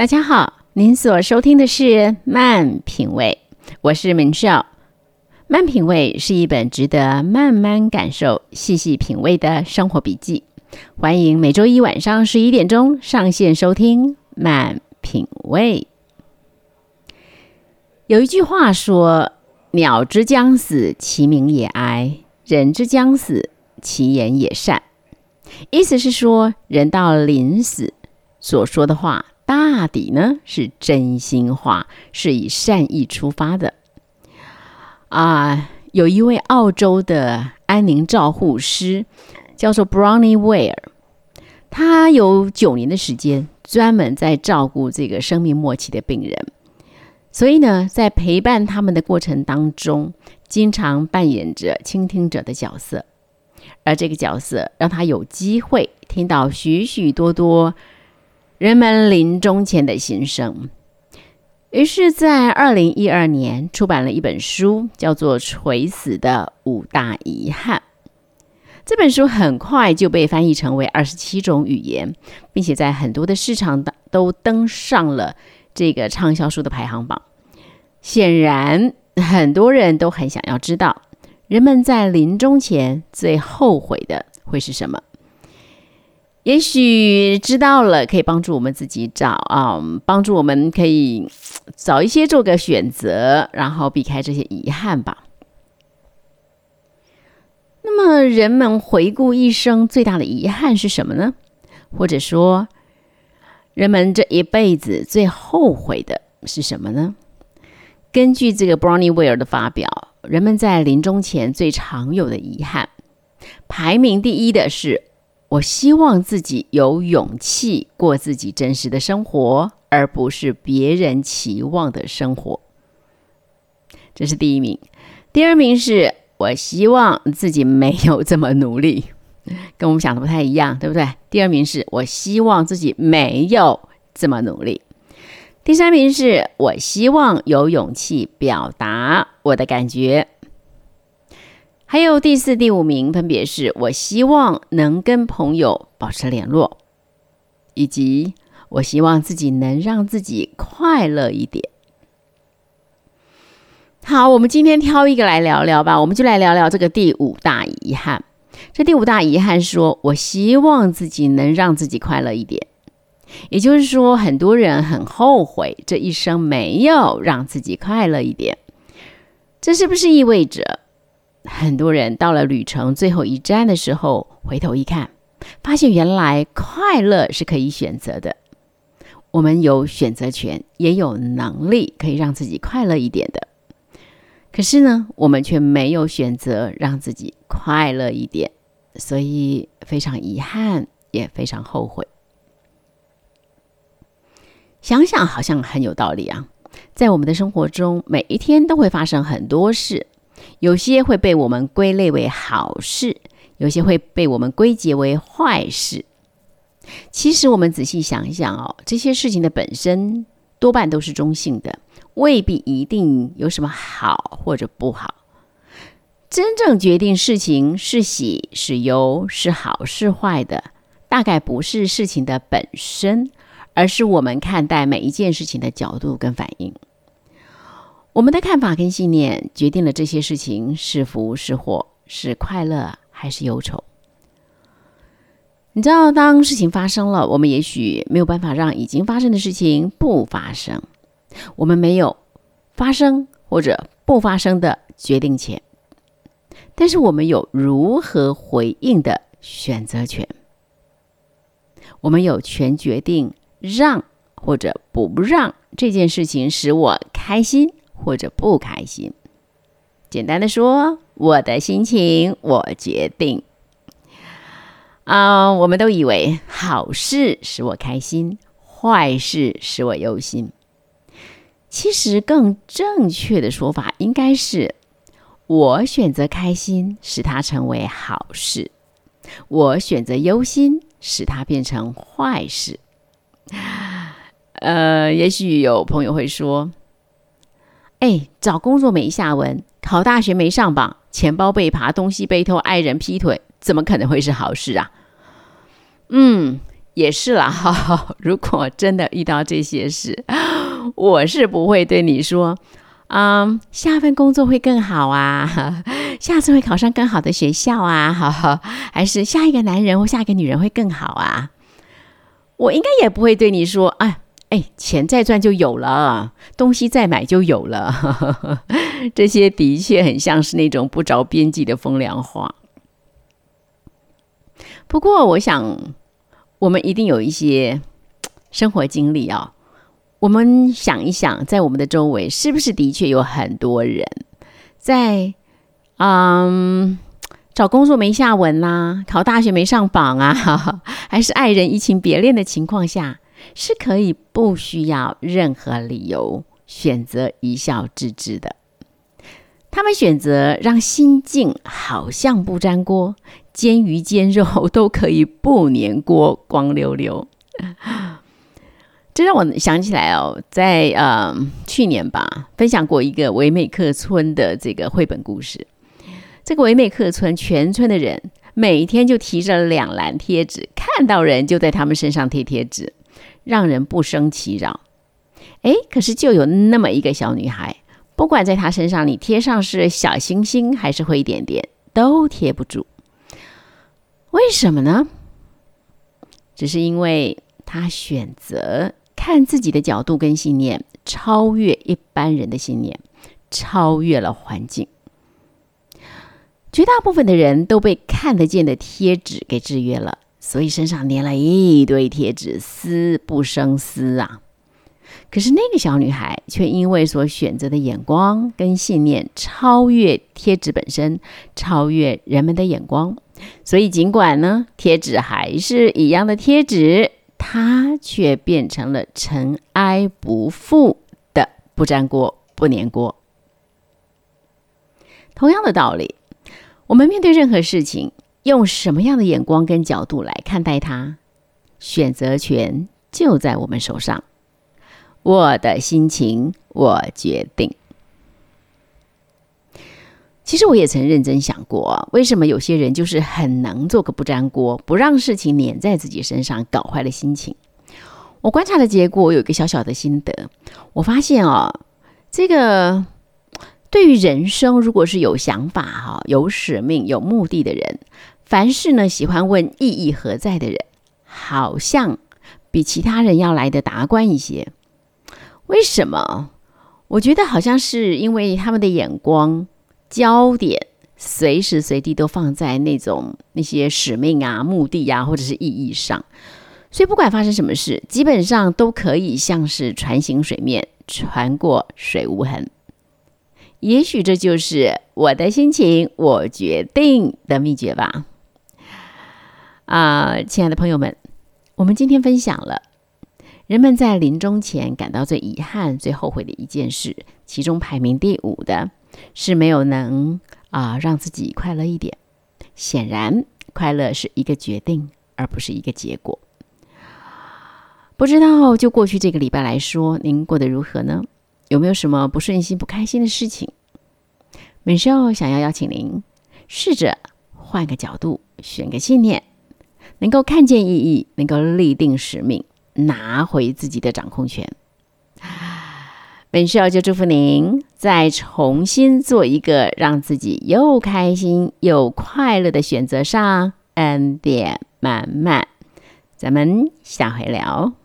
大家好，您所收听的是《慢品味》，我是明少。《慢品味》是一本值得慢慢感受、细细品味的生活笔记。欢迎每周一晚上十一点钟上线收听《慢品味》。有一句话说：“鸟之将死，其鸣也哀；人之将死，其言也善。”意思是说，人到临死所说的话。大抵呢是真心话，是以善意出发的。啊，有一位澳洲的安宁照护师，叫做 Brownie Ware，他有九年的时间专门在照顾这个生命末期的病人，所以呢，在陪伴他们的过程当中，经常扮演着倾听者的角色，而这个角色让他有机会听到许许多多。人们临终前的心声，于是，在二零一二年出版了一本书，叫做《垂死的五大遗憾》。这本书很快就被翻译成为二十七种语言，并且在很多的市场都登上了这个畅销书的排行榜。显然，很多人都很想要知道，人们在临终前最后悔的会是什么。也许知道了，可以帮助我们自己找啊，帮助我们可以早一些做个选择，然后避开这些遗憾吧。那么，人们回顾一生最大的遗憾是什么呢？或者说，人们这一辈子最后悔的是什么呢？根据这个 Brownie Ware 的发表，人们在临终前最常有的遗憾，排名第一的是。我希望自己有勇气过自己真实的生活，而不是别人期望的生活。这是第一名。第二名是我希望自己没有这么努力，跟我们想的不太一样，对不对？第二名是我希望自己没有这么努力。第三名是我希望有勇气表达我的感觉。还有第四、第五名，分别是我希望能跟朋友保持联络，以及我希望自己能让自己快乐一点。好，我们今天挑一个来聊聊吧，我们就来聊聊这个第五大遗憾。这第五大遗憾说，我希望自己能让自己快乐一点。也就是说，很多人很后悔这一生没有让自己快乐一点。这是不是意味着？很多人到了旅程最后一站的时候，回头一看，发现原来快乐是可以选择的。我们有选择权，也有能力可以让自己快乐一点的。可是呢，我们却没有选择让自己快乐一点，所以非常遗憾，也非常后悔。想想好像很有道理啊，在我们的生活中，每一天都会发生很多事。有些会被我们归类为好事，有些会被我们归结为坏事。其实我们仔细想一想哦，这些事情的本身多半都是中性的，未必一定有什么好或者不好。真正决定事情是喜是忧、是好是坏的，大概不是事情的本身，而是我们看待每一件事情的角度跟反应。我们的看法跟信念决定了这些事情是福是祸，是快乐还是忧愁。你知道，当事情发生了，我们也许没有办法让已经发生的事情不发生，我们没有发生或者不发生的决定权，但是我们有如何回应的选择权。我们有权决定让或者不让这件事情使我开心。或者不开心，简单的说，我的心情我决定。啊，我们都以为好事使我开心，坏事使我忧心。其实更正确的说法应该是，我选择开心，使它成为好事；我选择忧心，使它变成坏事。呃，也许有朋友会说。哎，找工作没下文，考大学没上榜，钱包被扒，东西被偷，爱人劈腿，怎么可能会是好事啊？嗯，也是啦，哈，如果真的遇到这些事，我是不会对你说，嗯，下份工作会更好啊，下次会考上更好的学校啊，哈，还是下一个男人或下一个女人会更好啊？我应该也不会对你说，哎，哎，钱再赚就有了，东西再买就有了，这些的确很像是那种不着边际的风凉话。不过，我想。我们一定有一些生活经历啊！我们想一想，在我们的周围，是不是的确有很多人在嗯找工作没下文啦，考大学没上榜啊，还是爱人移情别恋的情况下，是可以不需要任何理由选择一笑置之的。他们选择让心境好像不粘锅。煎鱼煎肉都可以不粘锅，光溜溜。这让我想起来哦，在呃去年吧，分享过一个维美克村的这个绘本故事。这个维美克村全村的人每天就提着两篮贴纸，看到人就在他们身上贴贴纸，让人不生其扰。哎，可是就有那么一个小女孩，不管在她身上你贴上是小星星还是灰点点，都贴不住。为什么呢？只是因为他选择看自己的角度跟信念，超越一般人的信念，超越了环境。绝大部分的人都被看得见的贴纸给制约了，所以身上粘了一堆贴纸，撕不生撕啊。可是那个小女孩却因为所选择的眼光跟信念，超越贴纸本身，超越人们的眼光。所以，尽管呢，贴纸还是一样的贴纸，它却变成了尘埃不复的不粘锅、不粘锅。同样的道理，我们面对任何事情，用什么样的眼光跟角度来看待它，选择权就在我们手上。我的心情，我决定。其实我也曾认真想过，为什么有些人就是很能做个不粘锅，不让事情粘在自己身上，搞坏了心情。我观察的结果，我有一个小小的心得。我发现哦，这个对于人生，如果是有想法、哈有使命、有目的的人，凡事呢喜欢问意义何在的人，好像比其他人要来的达观一些。为什么？我觉得好像是因为他们的眼光。焦点随时随地都放在那种那些使命啊、目的呀，或者是意义上，所以不管发生什么事，基本上都可以像是船行水面，船过水无痕。也许这就是我的心情，我决定的秘诀吧。啊，亲爱的朋友们，我们今天分享了人们在临终前感到最遗憾、最后悔的一件事，其中排名第五的。是没有能啊让自己快乐一点。显然，快乐是一个决定，而不是一个结果。不知道就过去这个礼拜来说，您过得如何呢？有没有什么不顺心、不开心的事情？本秀想要邀请您试着换个角度，选个信念，能够看见意义，能够立定使命，拿回自己的掌控权。本秀就祝福您，再重新做一个让自己又开心又快乐的选择上，恩典满满。咱们下回聊。